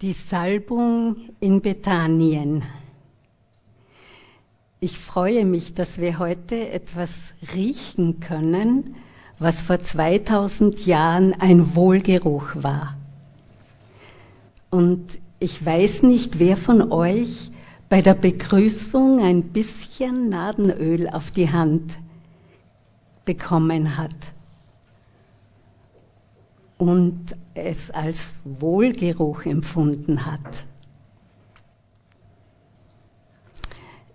Die Salbung in Bethanien. Ich freue mich, dass wir heute etwas riechen können, was vor 2000 Jahren ein Wohlgeruch war. Und ich weiß nicht, wer von euch bei der Begrüßung ein bisschen Nadenöl auf die Hand bekommen hat und es als Wohlgeruch empfunden hat.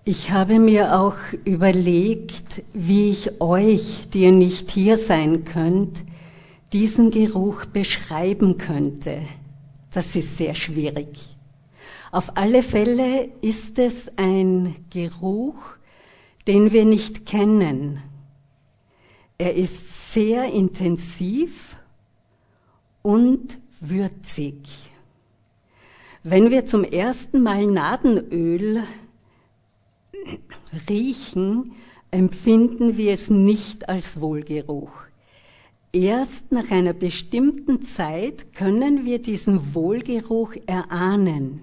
Ich habe mir auch überlegt, wie ich euch, die ihr nicht hier sein könnt, diesen Geruch beschreiben könnte. Das ist sehr schwierig. Auf alle Fälle ist es ein Geruch, den wir nicht kennen. Er ist sehr intensiv und würzig. Wenn wir zum ersten Mal Nadenöl riechen, empfinden wir es nicht als Wohlgeruch. Erst nach einer bestimmten Zeit können wir diesen Wohlgeruch erahnen.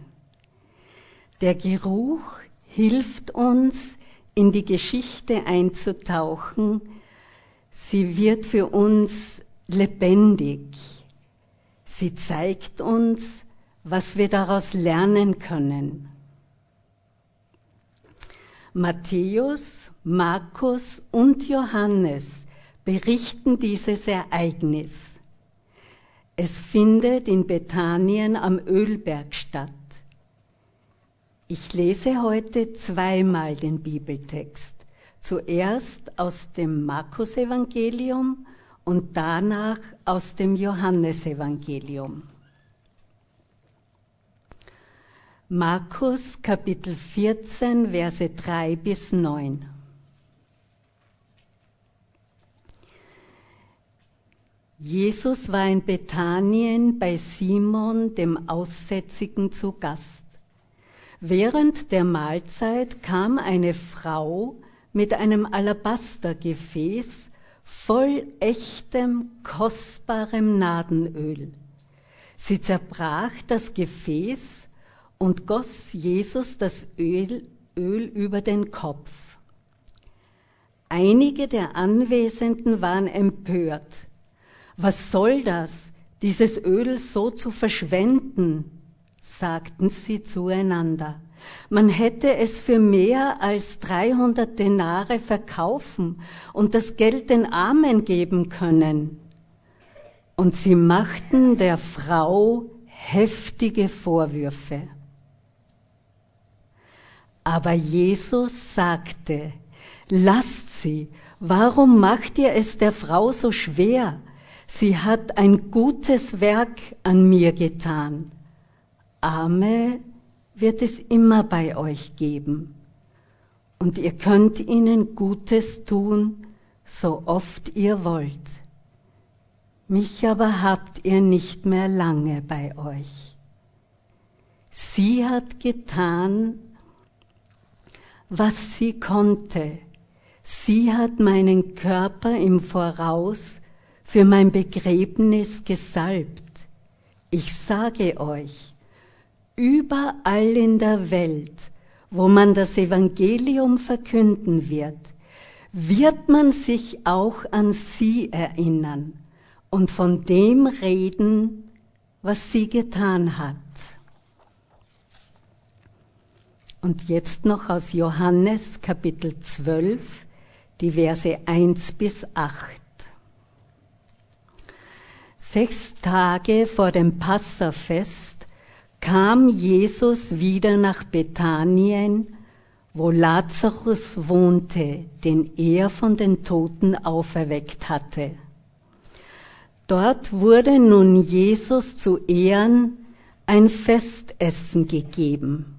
Der Geruch hilft uns, in die Geschichte einzutauchen. Sie wird für uns lebendig. Sie zeigt uns, was wir daraus lernen können. Matthäus, Markus und Johannes berichten dieses Ereignis. Es findet in Bethanien am Ölberg statt. Ich lese heute zweimal den Bibeltext. Zuerst aus dem Markus-Evangelium und danach aus dem Johannesevangelium. Markus Kapitel 14, Verse 3 bis 9. Jesus war in Bethanien bei Simon, dem Aussätzigen, zu Gast. Während der Mahlzeit kam eine Frau mit einem Alabastergefäß voll echtem, kostbarem Nadenöl. Sie zerbrach das Gefäß und goss Jesus das Öl, Öl über den Kopf. Einige der Anwesenden waren empört. Was soll das, dieses Öl so zu verschwenden? sagten sie zueinander. Man hätte es für mehr als 300 Denare verkaufen und das Geld den Armen geben können. Und sie machten der Frau heftige Vorwürfe. Aber Jesus sagte, lasst sie, warum macht ihr es der Frau so schwer? Sie hat ein gutes Werk an mir getan. Arme wird es immer bei euch geben. Und ihr könnt ihnen Gutes tun, so oft ihr wollt. Mich aber habt ihr nicht mehr lange bei euch. Sie hat getan, was sie konnte. Sie hat meinen Körper im Voraus für mein Begräbnis gesalbt. Ich sage euch, überall in der Welt, wo man das Evangelium verkünden wird, wird man sich auch an sie erinnern und von dem reden, was sie getan hat. Und jetzt noch aus Johannes Kapitel 12, die Verse 1 bis 8. Sechs Tage vor dem Passafest kam Jesus wieder nach Bethanien, wo Lazarus wohnte, den er von den Toten auferweckt hatte. Dort wurde nun Jesus zu Ehren ein Festessen gegeben.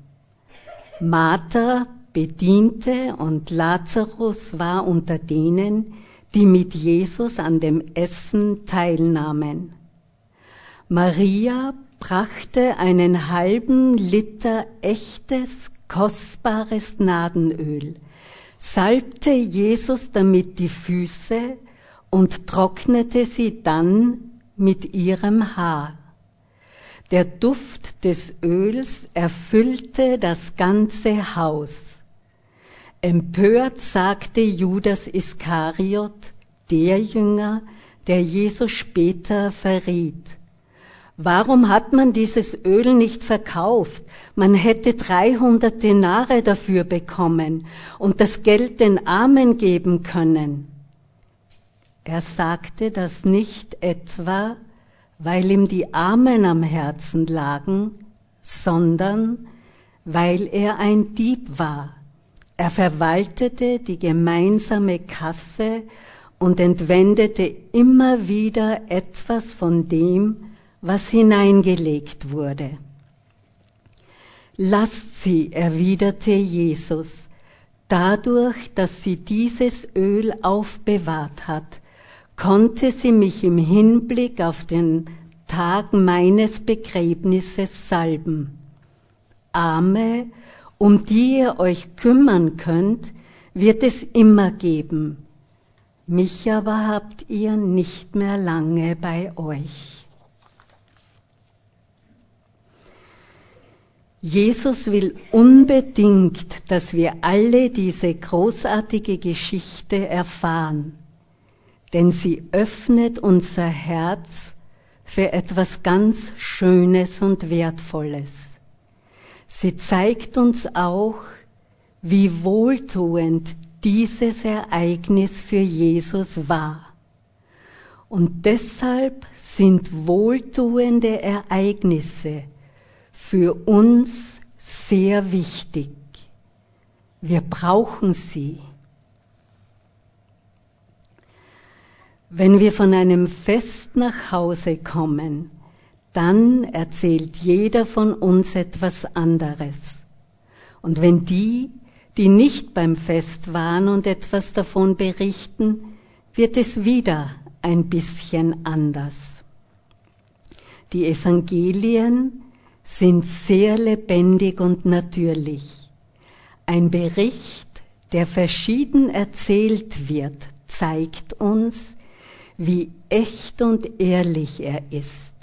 Martha bediente und Lazarus war unter denen, die mit Jesus an dem Essen teilnahmen. Maria brachte einen halben Liter echtes, kostbares Nadenöl, salbte Jesus damit die Füße und trocknete sie dann mit ihrem Haar. Der Duft des Öls erfüllte das ganze Haus. Empört sagte Judas Iskariot, der Jünger, der Jesus später verriet. Warum hat man dieses Öl nicht verkauft? Man hätte 300 Denare dafür bekommen und das Geld den Armen geben können. Er sagte das nicht etwa, weil ihm die Armen am Herzen lagen, sondern weil er ein Dieb war. Er verwaltete die gemeinsame Kasse und entwendete immer wieder etwas von dem, was hineingelegt wurde. Lasst sie, erwiderte Jesus, dadurch, dass sie dieses Öl aufbewahrt hat, konnte sie mich im Hinblick auf den Tag meines Begräbnisses salben. Arme, um die ihr euch kümmern könnt, wird es immer geben. Mich aber habt ihr nicht mehr lange bei euch. Jesus will unbedingt, dass wir alle diese großartige Geschichte erfahren denn sie öffnet unser Herz für etwas ganz Schönes und Wertvolles. Sie zeigt uns auch, wie wohltuend dieses Ereignis für Jesus war. Und deshalb sind wohltuende Ereignisse für uns sehr wichtig. Wir brauchen sie. Wenn wir von einem Fest nach Hause kommen, dann erzählt jeder von uns etwas anderes. Und wenn die, die nicht beim Fest waren und etwas davon berichten, wird es wieder ein bisschen anders. Die Evangelien sind sehr lebendig und natürlich. Ein Bericht, der verschieden erzählt wird, zeigt uns, wie echt und ehrlich er ist.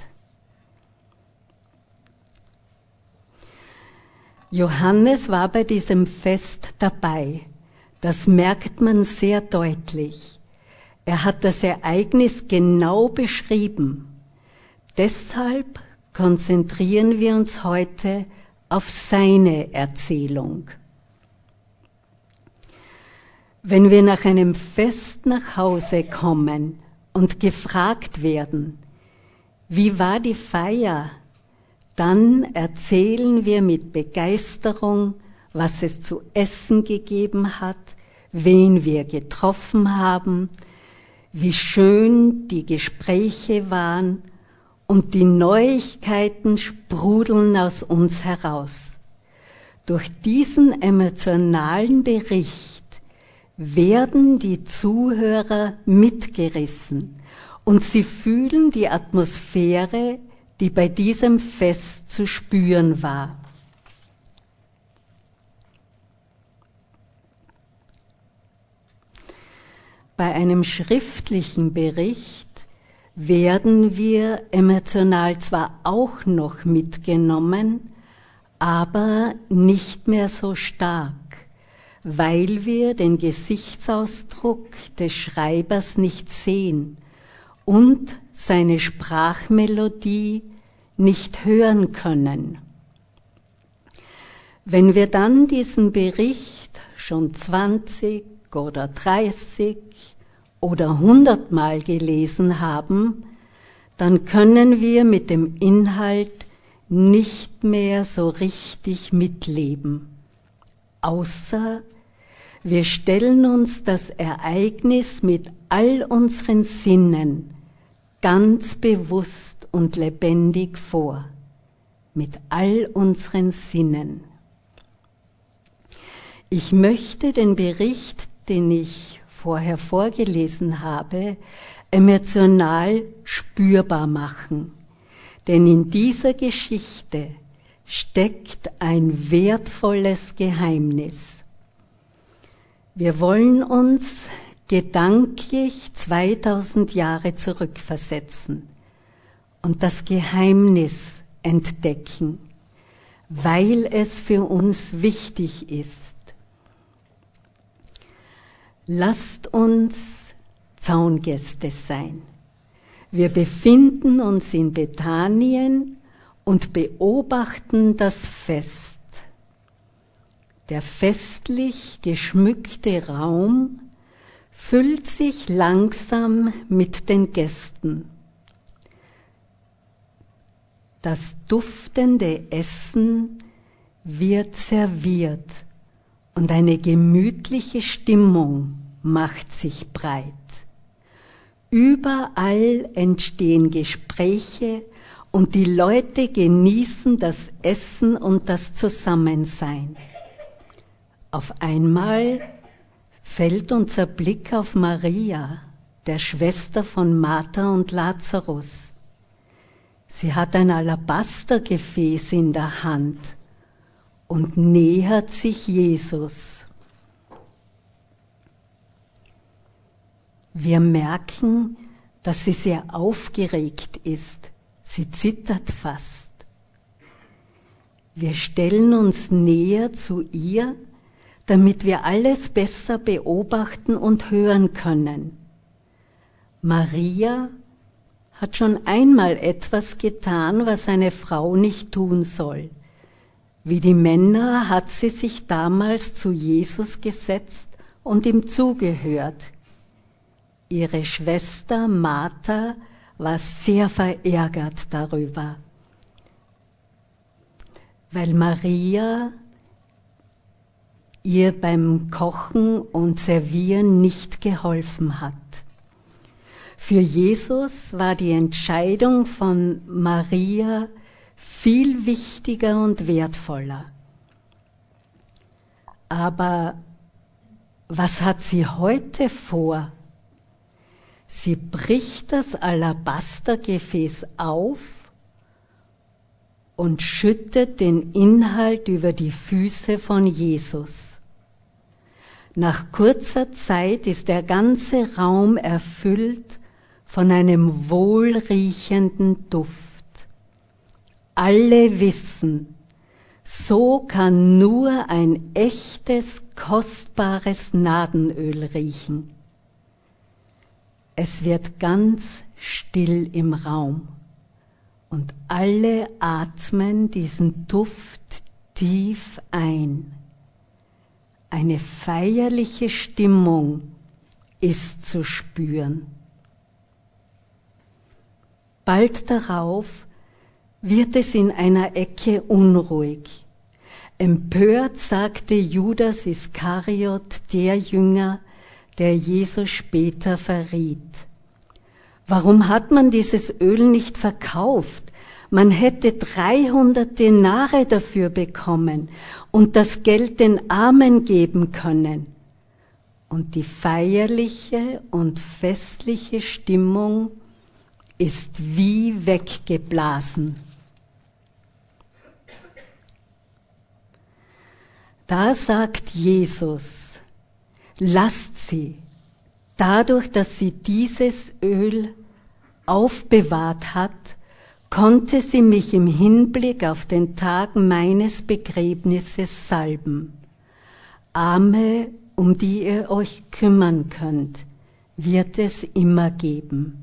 Johannes war bei diesem Fest dabei. Das merkt man sehr deutlich. Er hat das Ereignis genau beschrieben. Deshalb konzentrieren wir uns heute auf seine Erzählung. Wenn wir nach einem Fest nach Hause kommen, und gefragt werden, wie war die Feier, dann erzählen wir mit Begeisterung, was es zu essen gegeben hat, wen wir getroffen haben, wie schön die Gespräche waren und die Neuigkeiten sprudeln aus uns heraus. Durch diesen emotionalen Bericht werden die Zuhörer mitgerissen und sie fühlen die Atmosphäre, die bei diesem Fest zu spüren war. Bei einem schriftlichen Bericht werden wir emotional zwar auch noch mitgenommen, aber nicht mehr so stark weil wir den Gesichtsausdruck des Schreibers nicht sehen und seine Sprachmelodie nicht hören können. Wenn wir dann diesen Bericht schon 20 oder 30 oder 100 Mal gelesen haben, dann können wir mit dem Inhalt nicht mehr so richtig mitleben, außer wir stellen uns das Ereignis mit all unseren Sinnen ganz bewusst und lebendig vor. Mit all unseren Sinnen. Ich möchte den Bericht, den ich vorher vorgelesen habe, emotional spürbar machen. Denn in dieser Geschichte steckt ein wertvolles Geheimnis. Wir wollen uns gedanklich 2000 Jahre zurückversetzen und das Geheimnis entdecken, weil es für uns wichtig ist. Lasst uns Zaungäste sein. Wir befinden uns in Bethanien und beobachten das Fest. Der festlich geschmückte Raum füllt sich langsam mit den Gästen. Das duftende Essen wird serviert und eine gemütliche Stimmung macht sich breit. Überall entstehen Gespräche und die Leute genießen das Essen und das Zusammensein. Auf einmal fällt unser Blick auf Maria, der Schwester von Martha und Lazarus. Sie hat ein Alabastergefäß in der Hand und nähert sich Jesus. Wir merken, dass sie sehr aufgeregt ist. Sie zittert fast. Wir stellen uns näher zu ihr, damit wir alles besser beobachten und hören können. Maria hat schon einmal etwas getan, was eine Frau nicht tun soll. Wie die Männer hat sie sich damals zu Jesus gesetzt und ihm zugehört. Ihre Schwester Martha war sehr verärgert darüber, weil Maria ihr beim Kochen und Servieren nicht geholfen hat. Für Jesus war die Entscheidung von Maria viel wichtiger und wertvoller. Aber was hat sie heute vor? Sie bricht das Alabastergefäß auf und schüttet den Inhalt über die Füße von Jesus. Nach kurzer Zeit ist der ganze Raum erfüllt von einem wohlriechenden Duft. Alle wissen, so kann nur ein echtes, kostbares Nadenöl riechen. Es wird ganz still im Raum und alle atmen diesen Duft tief ein. Eine feierliche Stimmung ist zu spüren. Bald darauf wird es in einer Ecke unruhig. Empört sagte Judas Iskariot, der Jünger, der Jesus später verriet. Warum hat man dieses Öl nicht verkauft? Man hätte 300 Denare dafür bekommen und das Geld den Armen geben können. Und die feierliche und festliche Stimmung ist wie weggeblasen. Da sagt Jesus, lasst sie, dadurch, dass sie dieses Öl aufbewahrt hat, konnte sie mich im Hinblick auf den Tag meines Begräbnisses salben. Arme, um die ihr euch kümmern könnt, wird es immer geben.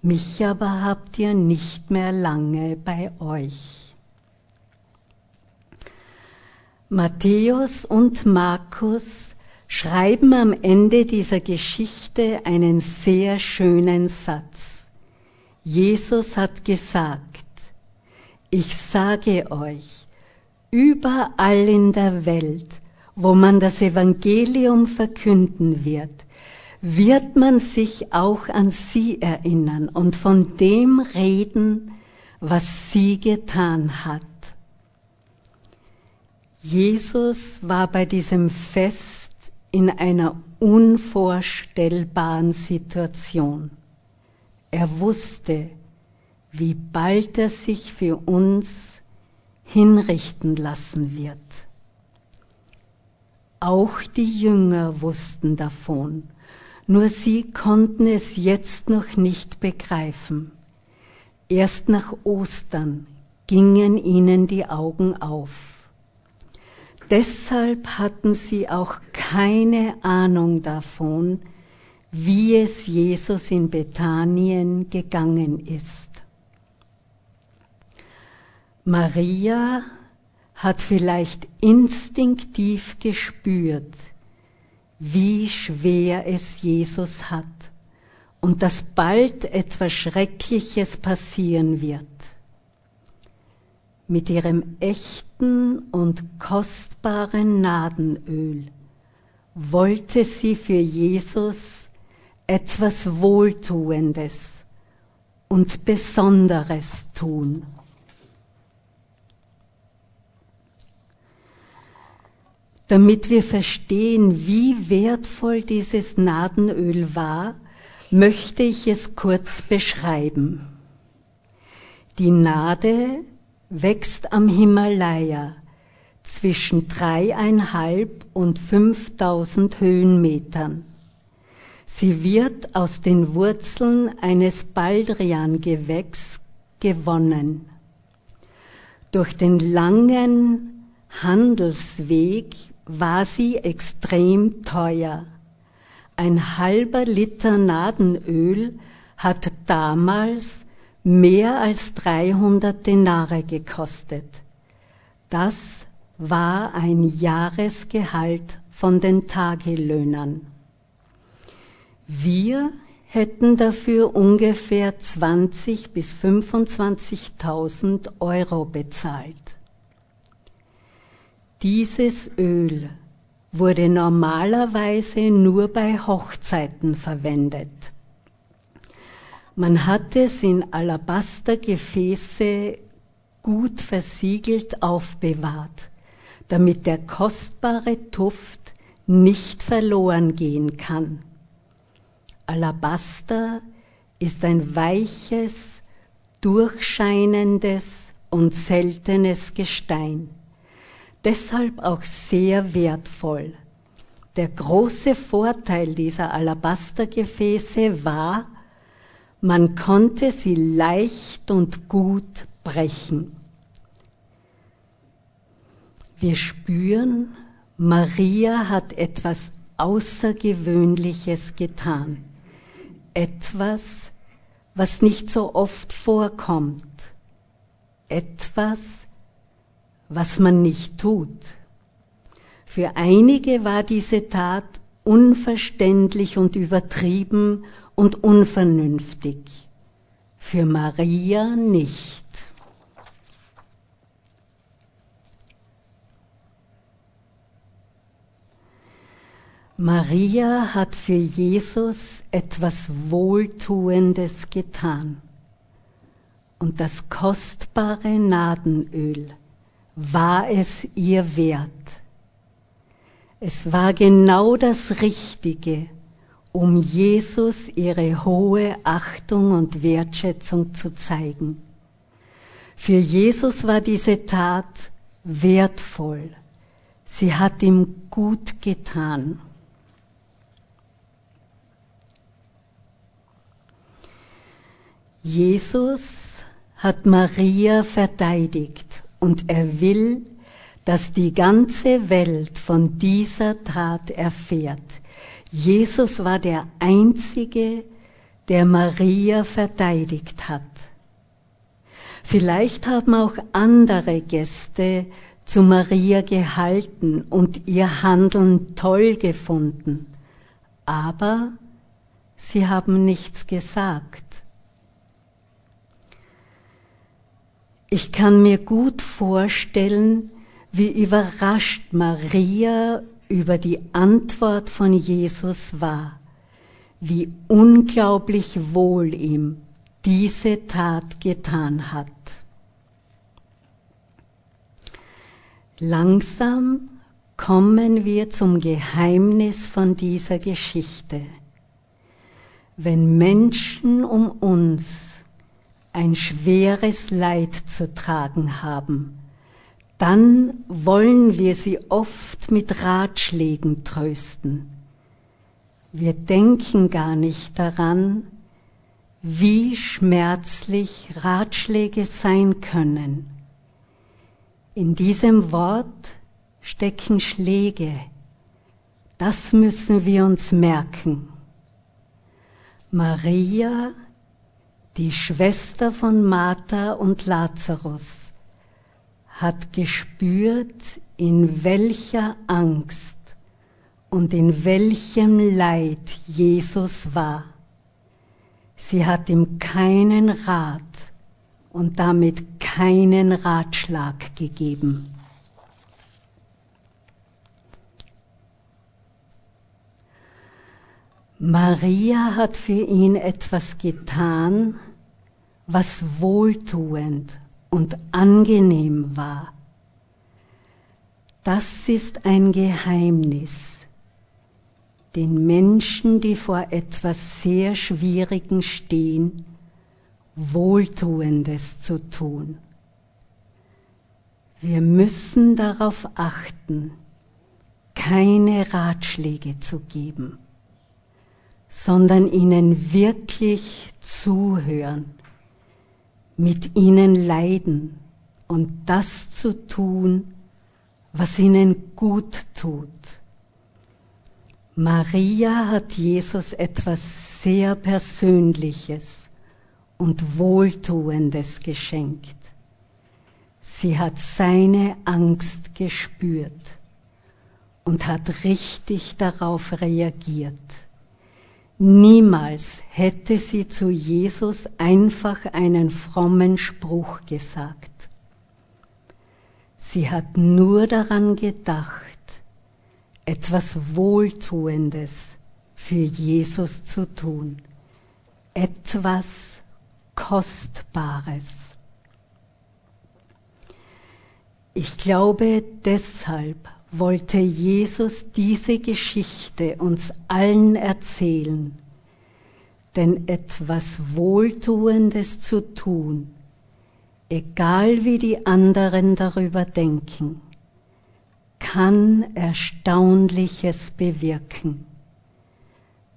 Mich aber habt ihr nicht mehr lange bei euch. Matthäus und Markus schreiben am Ende dieser Geschichte einen sehr schönen Satz. Jesus hat gesagt, ich sage euch, überall in der Welt, wo man das Evangelium verkünden wird, wird man sich auch an sie erinnern und von dem reden, was sie getan hat. Jesus war bei diesem Fest in einer unvorstellbaren Situation. Er wusste, wie bald er sich für uns hinrichten lassen wird. Auch die Jünger wussten davon, nur sie konnten es jetzt noch nicht begreifen. Erst nach Ostern gingen ihnen die Augen auf. Deshalb hatten sie auch keine Ahnung davon, wie es Jesus in Bethanien gegangen ist. Maria hat vielleicht instinktiv gespürt, wie schwer es Jesus hat und dass bald etwas Schreckliches passieren wird. Mit ihrem echten und kostbaren Nadenöl wollte sie für Jesus etwas Wohltuendes und Besonderes tun. Damit wir verstehen, wie wertvoll dieses Nadenöl war, möchte ich es kurz beschreiben. Die Nade wächst am Himalaya zwischen dreieinhalb und fünftausend Höhenmetern. Sie wird aus den Wurzeln eines Baldriangewächs gewonnen. Durch den langen Handelsweg war sie extrem teuer. Ein halber Liter Nadenöl hat damals mehr als 300 Denare gekostet. Das war ein Jahresgehalt von den Tagelöhnern. Wir hätten dafür ungefähr 20 bis 25.000 Euro bezahlt. Dieses Öl wurde normalerweise nur bei Hochzeiten verwendet. Man hatte es in Alabastergefäße gut versiegelt aufbewahrt, damit der kostbare Duft nicht verloren gehen kann. Alabaster ist ein weiches, durchscheinendes und seltenes Gestein deshalb auch sehr wertvoll. Der große Vorteil dieser Alabastergefäße war, man konnte sie leicht und gut brechen. Wir spüren, Maria hat etwas Außergewöhnliches getan. Etwas, was nicht so oft vorkommt. Etwas, was man nicht tut. Für einige war diese Tat unverständlich und übertrieben und unvernünftig, für Maria nicht. Maria hat für Jesus etwas Wohltuendes getan und das kostbare Nadenöl war es ihr wert. Es war genau das Richtige, um Jesus ihre hohe Achtung und Wertschätzung zu zeigen. Für Jesus war diese Tat wertvoll. Sie hat ihm gut getan. Jesus hat Maria verteidigt und er will, dass die ganze Welt von dieser Tat erfährt. Jesus war der Einzige, der Maria verteidigt hat. Vielleicht haben auch andere Gäste zu Maria gehalten und ihr Handeln toll gefunden, aber sie haben nichts gesagt. Ich kann mir gut vorstellen, wie überrascht Maria über die Antwort von Jesus war, wie unglaublich wohl ihm diese Tat getan hat. Langsam kommen wir zum Geheimnis von dieser Geschichte. Wenn Menschen um uns ein schweres Leid zu tragen haben, dann wollen wir sie oft mit Ratschlägen trösten. Wir denken gar nicht daran, wie schmerzlich Ratschläge sein können, In diesem Wort stecken Schläge. Das müssen wir uns merken. Maria, die Schwester von Martha und Lazarus, hat gespürt, in welcher Angst und in welchem Leid Jesus war. Sie hat ihm keinen Rat und damit keinen Ratschlag gegeben. Maria hat für ihn etwas getan, was wohltuend und angenehm war. Das ist ein Geheimnis, den Menschen, die vor etwas sehr Schwierigem stehen, Wohltuendes zu tun. Wir müssen darauf achten, keine Ratschläge zu geben sondern ihnen wirklich zuhören, mit ihnen leiden und das zu tun, was ihnen gut tut. Maria hat Jesus etwas sehr Persönliches und Wohltuendes geschenkt. Sie hat seine Angst gespürt und hat richtig darauf reagiert. Niemals hätte sie zu Jesus einfach einen frommen Spruch gesagt. Sie hat nur daran gedacht, etwas Wohltuendes für Jesus zu tun, etwas Kostbares. Ich glaube, deshalb wollte Jesus diese Geschichte uns allen erzählen, denn etwas Wohltuendes zu tun, egal wie die anderen darüber denken, kann Erstaunliches bewirken.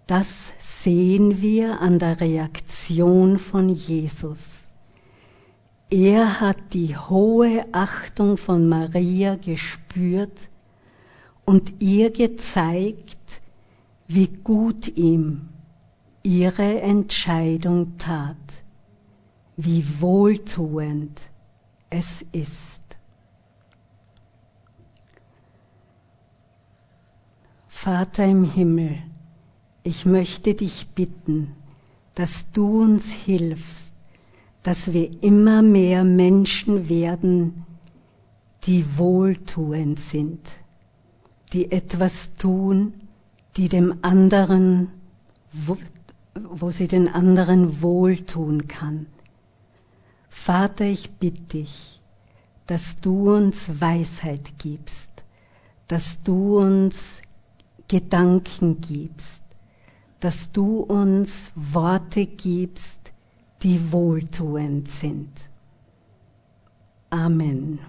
Das sehen wir an der Reaktion von Jesus. Er hat die hohe Achtung von Maria gespürt und ihr gezeigt, wie gut ihm ihre Entscheidung tat, wie wohltuend es ist. Vater im Himmel, ich möchte dich bitten, dass du uns hilfst, dass wir immer mehr Menschen werden, die wohltuend sind die etwas tun, die dem anderen, wo, wo sie den anderen wohltun kann. Vater, ich bitte dich, dass du uns Weisheit gibst, dass du uns Gedanken gibst, dass du uns Worte gibst, die wohltuend sind. Amen.